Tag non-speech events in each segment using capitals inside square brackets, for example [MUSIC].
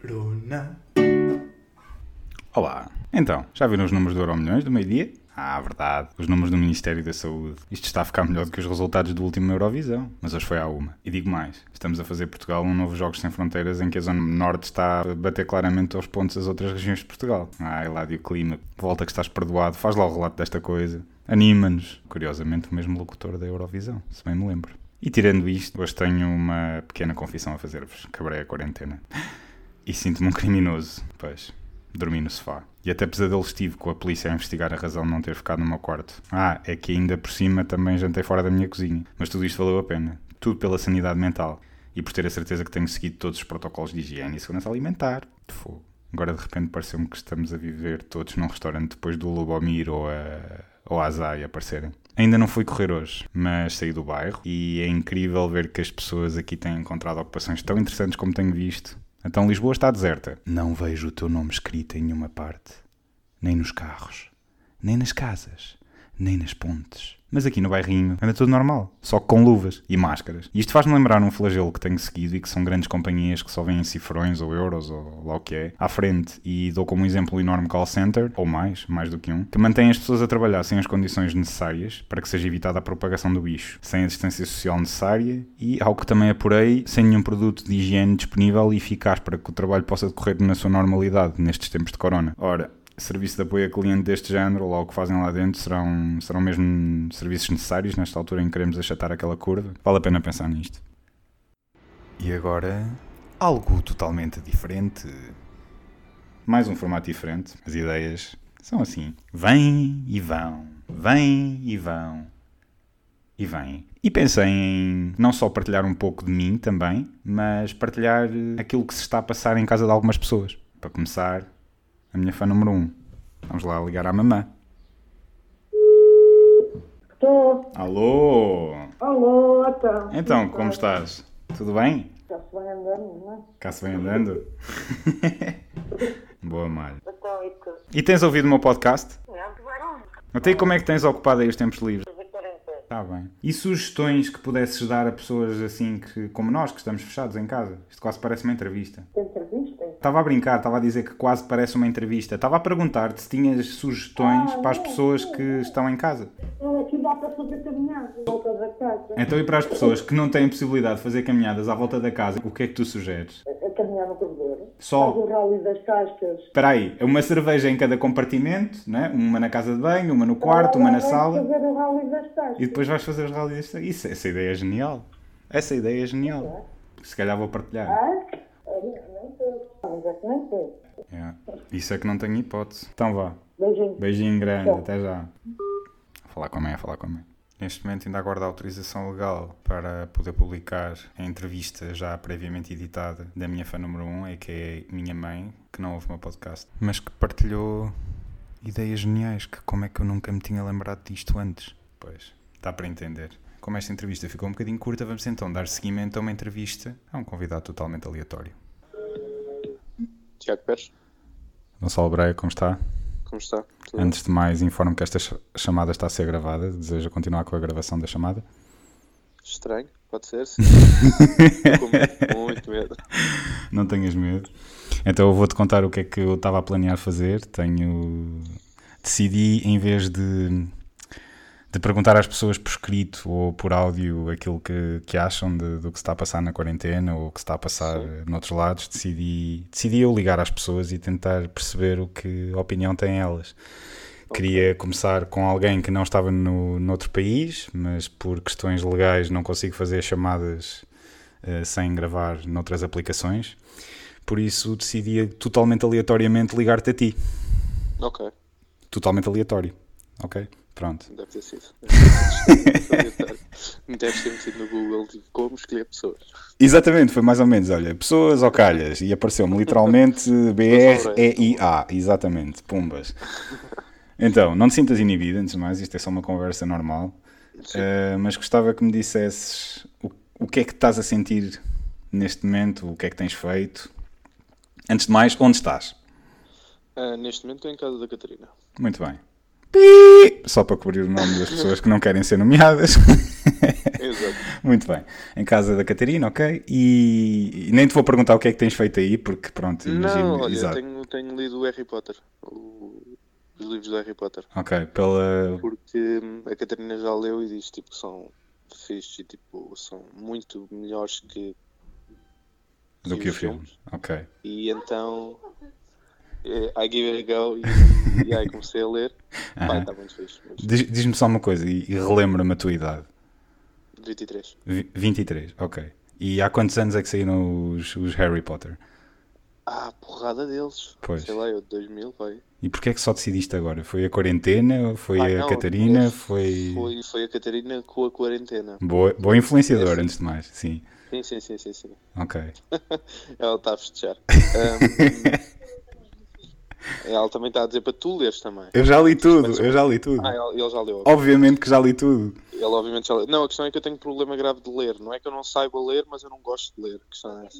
Corona. Olá. Então, já viram os números do Euro Milhões do meio-dia? Ah, verdade. Os números do Ministério da Saúde. Isto está a ficar melhor do que os resultados do último Eurovisão. Mas hoje foi à uma. E digo mais. Estamos a fazer Portugal um novo Jogos Sem Fronteiras em que a Zona Norte está a bater claramente aos pontos as outras regiões de Portugal. Ah, Eládio Clima. Volta que estás perdoado. Faz lá o relato desta coisa. Anima-nos. Curiosamente, o mesmo locutor da Eurovisão, se bem me lembro. E tirando isto, hoje tenho uma pequena confissão a fazer-vos. Quebrei a quarentena. E sinto-me um criminoso. Pois, dormi no sofá. E até pesadelos tive com a polícia a investigar a razão de não ter ficado no meu quarto. Ah, é que ainda por cima também jantei fora da minha cozinha. Mas tudo isto valeu a pena. Tudo pela sanidade mental. E por ter a certeza que tenho seguido todos os protocolos de higiene e segurança alimentar. Fogo. Agora de repente pareceu-me que estamos a viver todos num restaurante depois do Lubomir ou a, ou a Azai aparecerem. Ainda não fui correr hoje, mas saí do bairro e é incrível ver que as pessoas aqui têm encontrado ocupações tão interessantes como tenho visto. Então Lisboa está deserta. Não vejo o teu nome escrito em nenhuma parte. Nem nos carros, nem nas casas, nem nas pontes. Mas aqui no bairrinho anda tudo normal, só com luvas e máscaras. E isto faz-me lembrar um flagelo que tenho seguido e que são grandes companhias que só vêm cifrões ou euros ou lá o que é, à frente. E dou como exemplo o enorme call center, ou mais, mais do que um, que mantém as pessoas a trabalhar sem as condições necessárias para que seja evitada a propagação do bicho, sem a distância social necessária e, ao que também apurei, sem nenhum produto de higiene disponível e eficaz para que o trabalho possa decorrer na sua normalidade nestes tempos de corona. Ora, serviço de apoio a cliente deste género, ou o que fazem lá dentro, serão, serão mesmo serviços necessários nesta altura em que queremos achatar aquela curva? Vale a pena pensar nisto. E agora, algo totalmente diferente. Mais um formato diferente. As ideias são assim: vêm e vão, vêm e vão e vêm. E pensei em não só partilhar um pouco de mim também, mas partilhar aquilo que se está a passar em casa de algumas pessoas. Para começar, a minha fã número um. Vamos lá ligar à mamã. Estou. Alô! Alô, então. Então, como estás? Tudo bem? Já se vai andando, não é? Cá se vem andando? [LAUGHS] Boa, malha. Então, e tu? E tens ouvido o meu podcast? Não, vai não. Até aí como é que tens ocupado aí os tempos livres? Está bem. E sugestões que pudesses dar a pessoas assim que, como nós, que estamos fechados em casa? Isto quase parece uma entrevista. Entrevista? Estava a brincar, estava a dizer que quase parece uma entrevista. Estava a perguntar-te se tinhas sugestões Ah, para as pessoas que estão em casa. Eu aqui dá para fazer caminhada. Volta da casa. Então, e para as pessoas que não têm possibilidade de fazer caminhadas à volta da casa, o que é que tu sugeres? Caminhar no corredor. Só. Faz o rally das cascas. Espera aí, é uma cerveja em cada compartimento, né? uma na casa de banho, uma no quarto, uma na sala, fazer o rally das cascas. e depois vais fazer os rallies. Isso, essa ideia é genial. Essa ideia é genial. Se calhar vou partilhar. Ah? É. É. Isso é que não tenho hipótese. Então vá. Beijinho. Beijinho grande, até já. A falar com a mãe, a falar com a mãe. Neste momento ainda aguardo a autorização legal para poder publicar a entrevista já previamente editada da minha fã número 1, um, que é minha mãe, que não ouve o meu podcast, mas que partilhou ideias geniais, que como é que eu nunca me tinha lembrado disto antes. Pois, dá para entender. Como esta entrevista ficou um bocadinho curta, vamos então dar seguimento a uma entrevista a um convidado totalmente aleatório. Tiago Pérez, Gonçalo Breia, como está? Como está? Tudo Antes de mais, informo que esta ch- chamada está a ser gravada. Deseja continuar com a gravação da chamada? Estranho, pode ser, sim. [LAUGHS] Com muito medo. Não tenhas medo. Então eu vou-te contar o que é que eu estava a planear fazer. Tenho. Decidi, em vez de, de perguntar às pessoas por escrito ou por áudio aquilo que, que acham de- do que se está a passar na quarentena ou o que se está a passar Sim. noutros lados, decidi, decidi eu ligar às pessoas e tentar perceber o que opinião têm elas. Queria começar com alguém que não estava no, noutro país, mas por questões legais não consigo fazer chamadas eh, sem gravar noutras aplicações. Por isso decidi totalmente aleatoriamente ligar-te a ti. Ok, Totalmente aleatório. Ok? Pronto. deve ter sido. Deve ter metido no Google tipo, como escolher pessoas. Exatamente, foi mais ou menos, olha, pessoas ou calhas, e apareceu-me literalmente B-R-E-I-A, exatamente, pumbas. Então, não te sintas inibido, antes de mais, isto é só uma conversa normal. Eh, mas gostava que me dissesses o, o que é que estás a sentir neste momento, o que é que tens feito. Antes de mais, onde estás? Ah, neste momento estou em casa da Catarina. Muito bem. Só para cobrir o nome das pessoas que não querem ser nomeadas. [LAUGHS] Exato. Muito bem. Em casa da Catarina, ok? E, e nem te vou perguntar o que é que tens feito aí, porque pronto, imagino. Não, olha, exato. tenho, tenho lido o Harry Potter. o- os livros do Harry Potter. Ok, pela. Porque hum, a Catarina já leu e diz tipo, que são fixe e tipo, são muito melhores que, do que o os filme. filmes. Ok. E então I give it a go e, e aí comecei a ler. [LAUGHS] Aham. está muito fixe. Fixe. Diz- Diz-me só uma coisa e, e relembra-me a tua idade. 23. Vi- 23, ok. E há quantos anos é que saíram os, os Harry Potter? Ah, porrada deles. Pois. Sei lá, eu de 2000, vai. E porquê é que só decidiste agora? Foi a quarentena? Foi Ah, a não, Catarina? é- Foi... Foi, foi a Catarina com a quarentena. Boa, boa influenciadora, Esse- antes de mais. Sim, Sim, sim, sim, sim, sim. ok. [LAUGHS] Ela está a festejar. [LAUGHS] Ahm, ela também está a dizer para tu leres também. Eu já li tudo, eu já li tudo. Ah, ele, ele já leu. Obviamente que já li tudo. Ele obviamente já leu. Não, a questão é que eu tenho um problema grave de ler. Não é que eu não saiba ler, mas eu não gosto de ler. A questão é essa.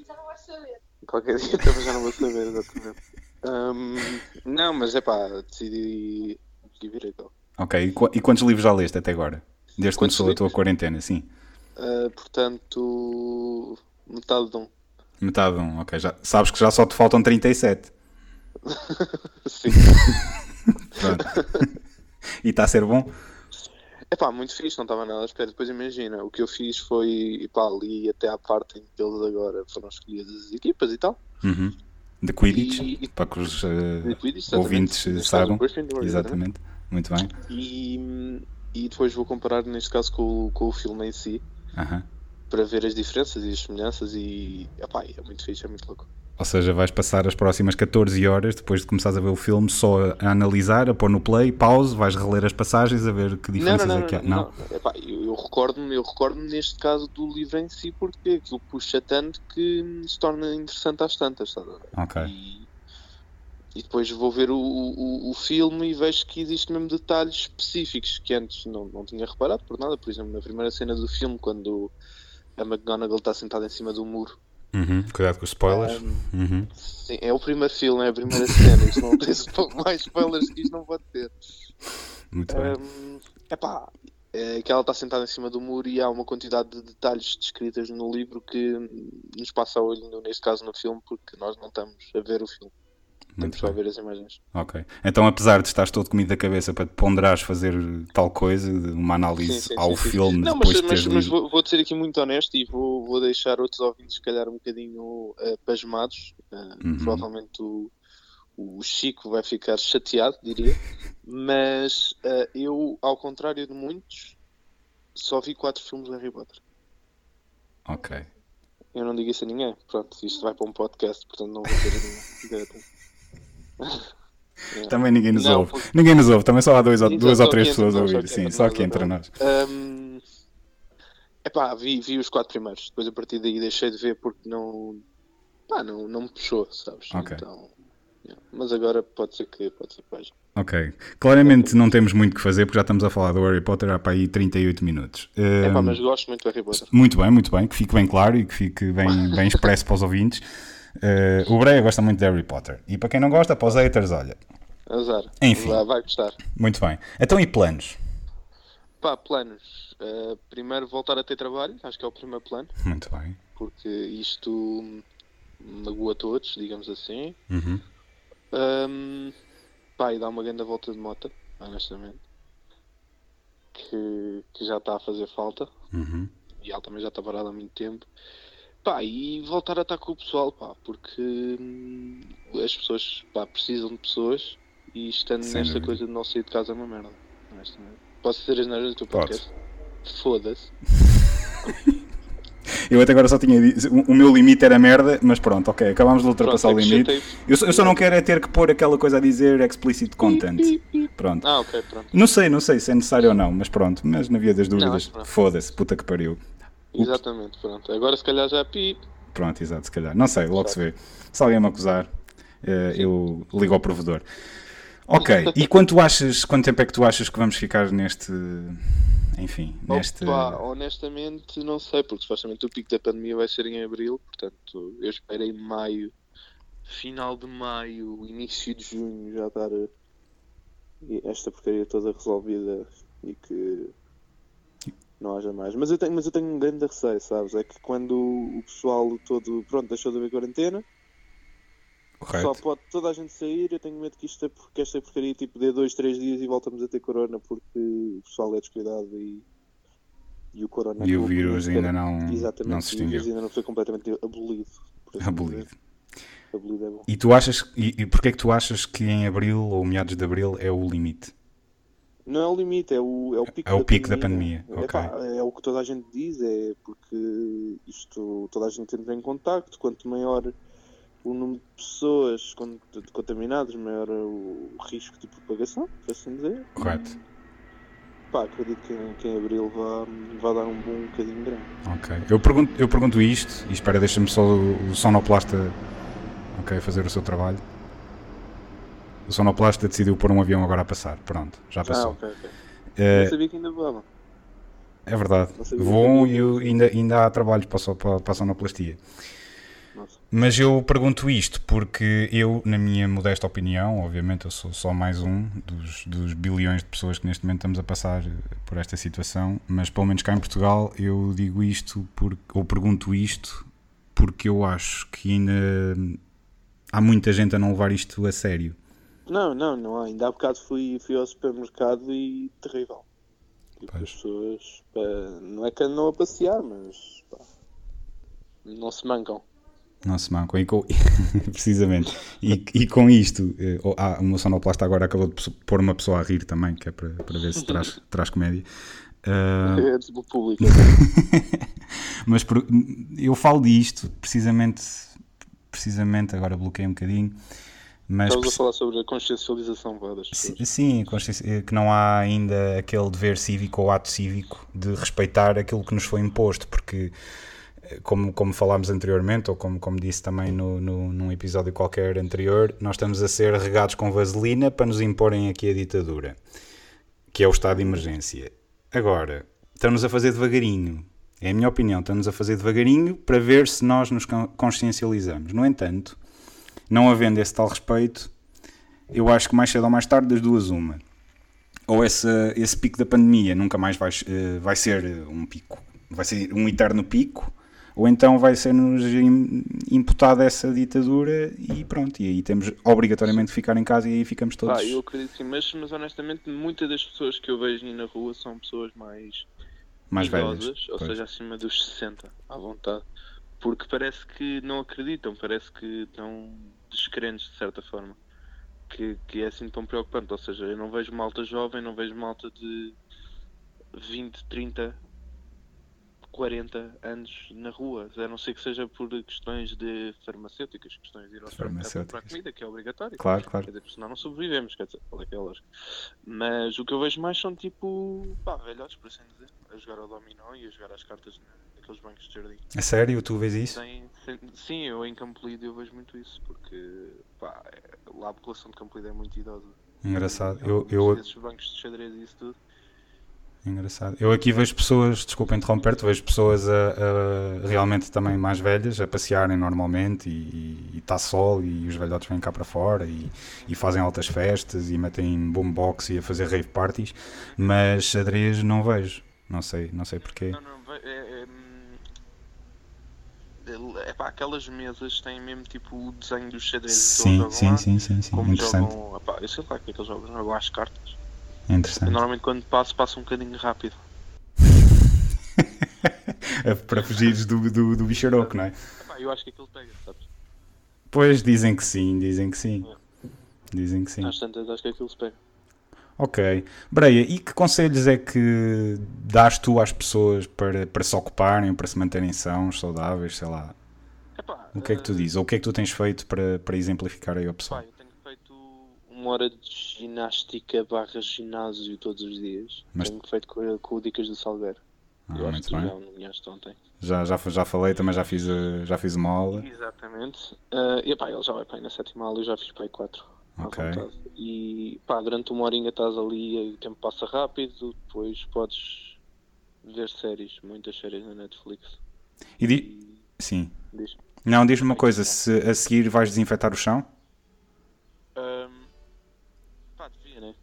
Qualquer dia também já não vou saber, exatamente. Ahm, não, mas é pá, decidi give it a go. Ok, e, qu- e quantos livros já leste até agora? Desde que Quantos começou a tua quarentena, sim. Ah, portanto, metade de um. Metade de um, ok. Já, sabes que já só te faltam 37. [LAUGHS] Sim. E está a ser bom? É pá, muito fixe, não estava nada à espera. Depois imagina, o que eu fiz foi, pá, ali até à parte em que eles agora foram escolhidas as equipas e tal. Uhum. De Quidditch, E- para que os eh, De Quidditch, exatamente. ouvintes Neste caso, saibam. o Gryffindor, Exatamente. Muito bem. E, e depois vou comparar, neste caso, com, o- com o filme em si, Aham. para ver as diferenças e as semelhanças. E, epá, é muito fixe, é muito louco. Ou seja, vais passar as próximas 14 horas depois de começares a ver o filme só a analisar, a pôr no play, pause, vais reler as passagens a ver que Não, diferenças não, não, é que há. não, não. Epá, eu, eu recordo-me, eu recordo-me neste caso do livro em si, porque aquilo puxa tanto que se torna interessante às tantas, sabe? Ok. E, e depois vou ver o, o, o filme e vejo que existem mesmo detalhes específicos que antes não, não tinha reparado por nada. Por exemplo, na primeira cena do filme, quando a McGonagall está sentada em cima do muro. Uhum. Cuidado com os spoilers. Um, Uhum. Sim, é o primeiro filme, é a primeira cena. Isto não tem [LAUGHS] mais spoilers que isto não pode ter. Muito bem. Um, epá, é que ela está sentada em cima do muro e há uma quantidade de detalhes descritas no livro que nos passa a olho, neste caso no filme, porque nós não estamos a ver o filme. Muito só a ver as imagens. Ok. Então, apesar de estares todo comido da cabeça para te ponderares fazer tal coisa, uma análise Sim, sim, ao sim, filme Não, depois mas, mas, mas vou, vou ser aqui muito honesto e vou, vou deixar outros ouvintes, se calhar, um bocadinho eh, pasmados. Eh, Uhum. Provavelmente o, o Chico vai ficar chateado, diria. [LAUGHS] Mas eh, eu, ao contrário de muitos, só vi quatro filmes de Harry Potter. Ok. Eu não digo isso a ninguém. Pronto, isto vai para um podcast, portanto não vou ter ninguém. [LAUGHS] Também ninguém nos Não, ouve. porque- Ninguém nos ouve, também só há dois, ou- Exato, duas ou três pessoas a ouvir. Sim, só aqui entre nós. Hum, epá, vi, vi os quatro primeiros. Depois a partir daí deixei de ver porque não. Pá, não, não me puxou, sabes? Ok. Então, yeah. Mas agora pode ser que pode ser que veja. Ok. Claramente não temos muito que fazer porque já estamos a falar do Harry Potter há para aí 38 minutos. Epá, Hum, mas gosto muito do Harry Potter. Muito bem, muito bem. Que fique bem claro e que fique bem, bem [LAUGHS] expresso para os ouvintes. Eh, o Breia gosta muito de Harry Potter. E para quem não gosta, para os haters, olha. Azar. Enfim. Vai, vai gostar. Muito bem. Então, e planos? Pá, planos. Uh, primeiro voltar a ter trabalho, acho que é o primeiro plano, Muito bem. porque isto magoa todos, digamos assim. Uhum. Um, pá, e dá uma grande volta de moto, honestamente. Que, que já está a fazer falta. Uhum. E ela também já está parada há muito tempo. Pá, e voltar a estar com o pessoal, pá, porque hum, as pessoas pá, precisam de pessoas e estando Sem nesta dúvida. coisa de não sair de casa é uma merda. Posso dizer as neiras do teu podcast? Foda-se. [LAUGHS] Eu até agora só tinha dito. O meu limite era merda, mas pronto, ok. Acabámos de ultrapassar Pronto, o limite. Eu só, eu só não quero é ter que pôr aquela coisa a dizer explicit content. Pronto. Ah, ok, pronto. Não sei, não sei se é necessário ou não, mas pronto. Mas na via das dúvidas, foda-se, puta que pariu. Exatamente, pronto. Agora se calhar já é pi. Pronto, exato, se calhar. Não sei, logo se vê. Se alguém me acusar, eh, eu ligo ao provedor. Ok, e [LAUGHS] quanto achas, quanto tempo é que tu achas que vamos ficar neste. Enfim, neste. Opa, honestamente não sei, porque supostamente o pico da pandemia vai ser em abril, portanto eu espero em maio, final de maio, início de junho já estar eh, esta porcaria toda resolvida e que não haja mais. Mas eu tenho, mas eu tenho um grande receio, sabes? É que quando o pessoal todo, pronto, deixou de haver quarentena, só pode toda a gente sair, eu tenho medo que isto é porque esta porcaria tipo dê dois, três dias e voltamos a ter corona porque o pessoal é descuidado e, e o corona E o vírus ainda não, não se e o vírus extinguiu. ainda não foi completamente abolido. assim Abolido. dizer. Abolido é bom. E tu achas, e, e porquê é que tu achas que em Abril ou meados de Abril é o limite? Não é o limite, é o, é o pico É o da pico da pandemia. pandemia, É, pá, é o que toda a gente diz, é porque isto toda a gente entra em contacto, quanto maior o número de pessoas contaminadas, maior o risco de propagação, por assim dizer. Correto? Pá, acredito que, em- que em Abril vá, vá dar um bom bocadinho grande. Ok. Eu pergunto, eu pergunto isto, e espera, deixa-me só o, sonoplasta ok, fazer o seu trabalho. O sonoplasta decidiu pôr um avião agora a passar. Pronto, já Ah, passou. ok, ok. Eh, Eu sabia que ainda voava. é verdade. Voam e ainda, ainda há trabalhos para, para, para a sonoplastia. Nossa. Mas eu pergunto isto porque eu, na minha modesta opinião, obviamente eu sou só mais um dos, dos bilhões de pessoas que neste momento estamos a passar por esta situação, mas pelo menos cá em Portugal eu digo isto porque, ou pergunto isto porque eu acho que ainda há muita gente a não levar isto a sério. Não, não, não há. Ainda há bocado fui, fui ao supermercado e terrível. Tipo, as pessoas, pá, não é que andam a passear, mas pá, não se mancam. Não se mancam. E com, [LAUGHS] precisamente. E, e com isto, eh, oh, ah, o meu sonoplasta agora acabou de pôr uma pessoa a rir também, que é para, para ver se traz, [LAUGHS] traz comédia. Ah, É do público. [LAUGHS] mas por- eu falo disto precisamente, precisamente agora bloqueei um bocadinho, mas Estamos a falar sobre a consciencialização das pessoas. sim, eh, que não há ainda aquele dever cívico ou ato cívico de respeitar aquilo que nos foi imposto, porque eh, como, como falámos anteriormente, ou como, como disse também no, no, num episódio qualquer anterior, nós estamos a ser regados com vaselina para nos imporem aqui a ditadura, que é o estado de emergência. Agora, estamos a fazer devagarinho. É a minha opinião, estamos a fazer devagarinho para ver se nós nos con- consciencializamos. No entanto, não havendo esse tal respeito, eu acho que mais cedo ou mais tarde, das duas, uma. Ou essa, esse pico da pandemia nunca mais vai, eh, vai ser um pico, vai ser um eterno pico, ou então vai ser-nos im- imputada essa ditadura e pronto, e aí temos obrigatoriamente que ficar em casa e aí ficamos todos. Pá, eu acredito sim, mas, mas honestamente muitas das pessoas que eu vejo na rua são pessoas mais mais idosas, velhas. ou Pois. seja, acima dos 60, à vontade. Porque parece que não acreditam, parece que estão descrentes de certa forma. Que, que é assim tão preocupante. Ou seja, eu não vejo malta jovem, não vejo malta de 20, 30, 40 anos na rua. A não ser que seja por questões de farmacêuticas, questões de ir ao supermercado comprar Farmacêuticas. comida, que é obrigatório. Claro, claro. Quer dizer, senão não sobrevivemos, quer dizer, qual é que é a lógica? Mas o que eu vejo mais são tipo, pá, velhotes, por assim dizer, a jogar ao dominó e a jogar às cartas na- naqueles bancos de jardim. A sério, tu vês isso? Sim, eu em Campo Lido eu vejo muito isso, porque, pá, é- lá a população de Campo Lido é muito idosa. Engraçado. E há Eu, eu, desses bancos de xadrez e isso tudo. Engraçado. Eu aqui vejo pessoas, desculpa interromper-te, vejo pessoas a, a- realmente também mais velhas a passearem normalmente e está sol e os velhotes vêm cá para fora e, e fazem altas festas e metem boombox e a fazer rave parties, mas xadrez não vejo. Não sei, não sei porquê. Não, não, é, é, é pá, aquelas mesas têm mesmo tipo o desenho dos xadrez Sim, sim, lá. sim, sim, sim. Como Interessante. jogam, epá, eu sei lá o que é que eles jogam, jogam às cartas. É Eu, interessante. normalmente quando passo, passo um bocadinho rápido. [LAUGHS] É para fugires do, do, do bicharoco, não é? Epá, eu acho que aquilo pega, sabes? Pois dizem que sim, dizem que sim. Dizem que sim. Às tantas acho que aquilo se pega. Ok. Breia, e que conselhos é que dás tu às pessoas para, para se ocuparem, para se manterem sãos, saudáveis, sei lá? Epá, O que é que tu eh, dizes? Ou o que é que tu tens feito para, para exemplificar aí ao Pá, pessoal? eu tenho feito uma hora de ginástica barra ginásio todos os dias. Mas- Tenho feito com, com o Dicas do Salgueiro. Ah, eu muito bem. já. Já, já, já falei, também já fiz, eh, já fiz uma aula. Exatamente. Eh, e pá, ele já vai para aí na sétima aula, eu já fiz para aí quatro. À Ok. vontade. E pá, durante uma horinha estás ali e o tempo passa rápido, depois podes ver séries, muitas séries na Netflix. E di... E Sim. diz. Não, diz-me uma coisa, se a seguir vais desinfetar o chão? Ahm, pá, devia, né?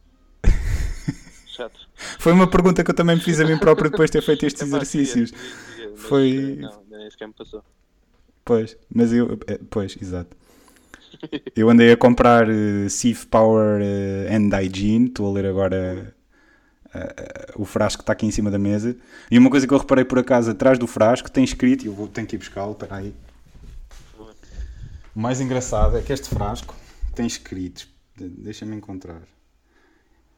[LAUGHS] Chato. Foi uma pergunta que eu também me fiz a mim próprio depois de ter feito estes [LAUGHS] exercícios. Foi- Não, nem sequer me passou. Pois, mas eu. eh, Pois, exato. Eu andei a comprar uh, Sif Power eh, and Hygiene, estou a ler agora eh, eh, o frasco que está aqui em cima da mesa. E uma coisa que eu reparei por acaso atrás do frasco tem escrito, e eu vou, tenho que ir buscá-lo, espera aí. O mais engraçado é que este frasco tem escrito, de- deixa-me encontrar.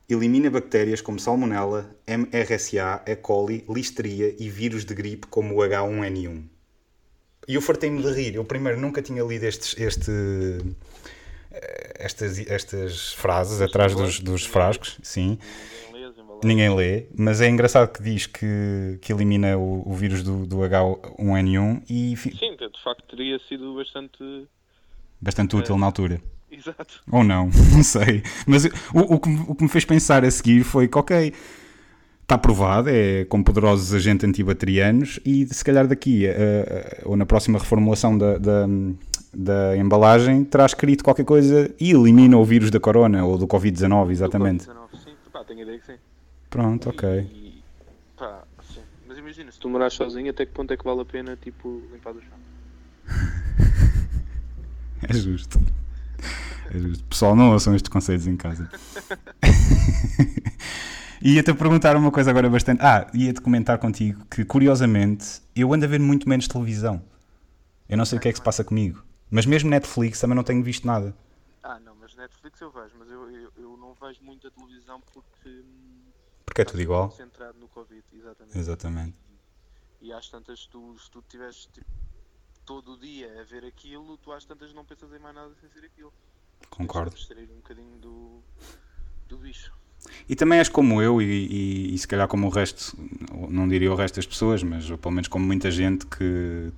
Elimina bactérias como Salmonella, MRSA, E. coli, Listeria e vírus de gripe como o H1N1. E eu fartei-me de rir. Eu primeiro nunca tinha lido estes, este, eh, estas, estas frases atrás dos, dos frascos, sim. Ninguém lê mas é engraçado que diz que, que elimina o, o vírus do, do H1N1 e Sim, de facto teria sido bastante. bastante útil na altura. Exato. Ou não, [LAUGHS] não sei. Mas o, o, que, o que me fez pensar a seguir foi que, ok, está provado, é com poderosos agentes antibacterianos e se calhar daqui, eh, ou na próxima reformulação da, da, da embalagem, terá escrito qualquer coisa e elimina o vírus da corona ou do Covid-19, exatamente. Do Covid-19, Sim, pá, tenho ideia que sim. Pronto, ok. E, pá, sim. Mas imagina, se tu morares sozinho, até que ponto é que vale a pena, tipo, limpar o chão? [LAUGHS] É justo. É justo. Pessoal, não ouçam estes conselhos em casa. [LAUGHS] [LAUGHS] Ia-te a perguntar uma coisa agora bastante. Ah, ia-te comentar contigo que, curiosamente, eu ando a ver muito menos televisão. Eu não sei o que é que se passa comigo. Mas mesmo Netflix também não tenho visto nada. Ah, não, mas Netflix eu vejo, mas eu, eu, eu não vejo muito a televisão porque. hum, Porque é tudo igual. concentrado no Covid, exatamente. Exatamente. E às tantas, tu, se tu tiveres tipo, todo o dia a ver aquilo, tu às tantas não pensas em mais nada sem ser aquilo. Concordo. Tens de distrair um bocadinho do, do bicho. E também és como eu, e, e- e se calhar como o resto, não diria o resto das pessoas, mas pelo menos como muita gente que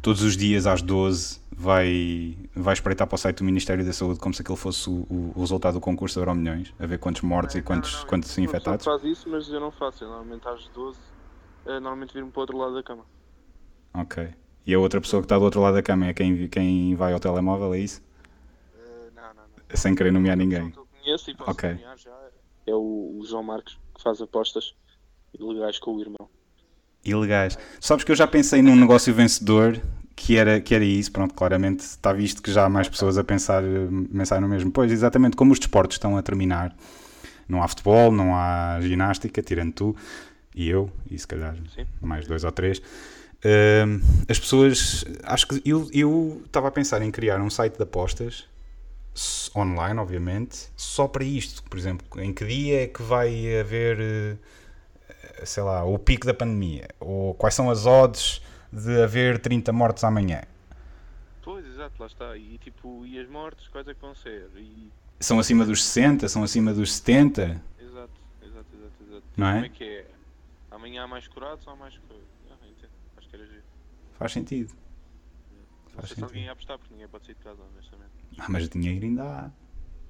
todos os dias às 12 vai, vai espreitar para o site do Ministério da Saúde como se aquele fosse o, o- o resultado do concurso Euro Milhões, a ver quantos mortos e Não, quantos, não, não, quantos pessoa infectados. faz isso, mas eu não faço. Eu normalmente às 12, eh, normalmente viro-me para o outro lado da cama. Ok. E a outra pessoa que está do outro lado da cama é quem, quem vai ao telemóvel, é isso? Eh, não, não, não. Sem querer nomear ninguém. que eu conheço e posso Ok. nomear já é o, o João Marcos, que faz apostas ilegais com o irmão. Ilegais. Sabes que eu já pensei num negócio vencedor que era, que era isso, pronto, claramente está visto que já há mais pessoas a pensar, pensar no mesmo. Pois, exatamente, como os desportos estão a terminar, não há futebol, não há ginástica, tirando tu e eu, e se calhar Sim. mais dois ou três, hum, as pessoas, acho que eu estava a pensar em criar um site de apostas online, obviamente, só para isto, por exemplo, em que dia é que vai haver eh, sei lá, o pico da pandemia, ou quais são as odds de haver 30 mortes amanhã. Pois, exato, lá está. E tipo, e as mortes, quais é que vão ser? E, São acima dos 60, são acima dos 70, exato, exato, exato, exato. Não é? Como é que é? Amanhã há mais curados ou há mais curados? Ah. Acho que era giro. faz sentido. Não sei se alguém ia apostar, porque ninguém pode sair de casa, honestamente. Ah, mas dinheiro ainda há.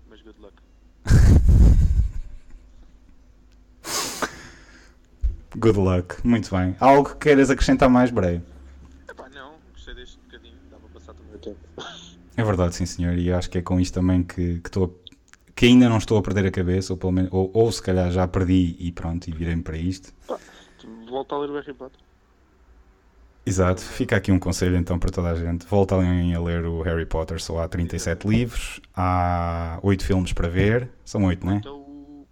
Mas good luck. [LAUGHS] Good luck, muito bem. Algo que queiras acrescentar mais, Breio? Epá, não, gostei deste bocadinho, dá para passar também o tempo. [LAUGHS] É verdade, sim senhor, e acho que é com isto também que, que, estou a- que ainda não estou a perder a cabeça, ou, pelo menos, ou, ou se calhar já perdi e pronto, e virei-me para isto. Volta a ler o Harry Potter. Exato, fica aqui um conselho então para toda a gente. Voltem a ler o Harry Potter, só há 37 livros, há 8 filmes para ver, são 8, não é? Então, o-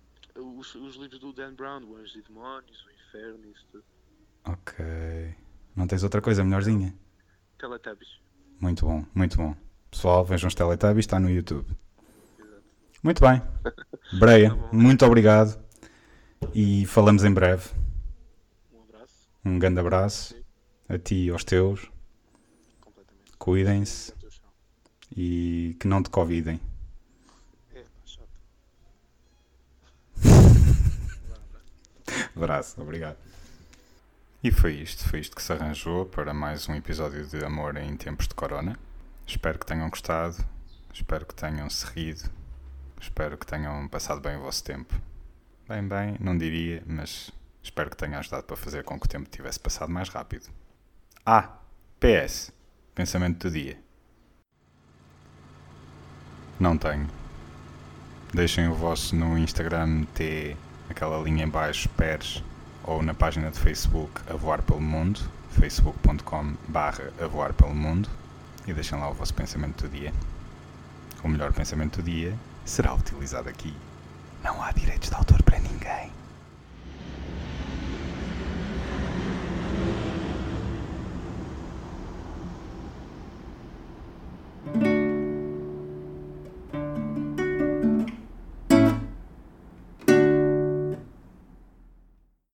os, os livros do Dan Brown, o Anjos e Demónios, o Inferno, isso tudo. Ok. Não tens outra coisa melhorzinha? Teletubbies. Muito bom, muito bom. Pessoal, vejam os Teletubbies, está no YouTube. Exato. Muito bem. [LAUGHS] Breia, Tá muito obrigado. E falamos em breve. Um abraço, Um grande abraço a ti e aos teus. Cuidem-se e que não te convidem. É, chato. [LAUGHS] Abraço, obrigado. E foi isto, foi isto que se arranjou para mais um episódio de Amor em Tempos de Corona. Espero que tenham gostado, espero que tenham se rido, espero que tenham passado bem o vosso tempo. Bem, bem, não diria, mas espero que tenha ajudado para fazer com que o tempo tivesse passado mais rápido. Ah, PS, pensamento do dia. Não tenho. Deixem o vosso no Instagram T aquela linha em baixo, peres, ou na página de Facebook A Voar pelo Mundo, facebook.com barra A Voar pelo Mundo, e deixem lá o vosso pensamento do dia. O melhor pensamento do dia será utilizado aqui. Não há direitos de autor para ninguém.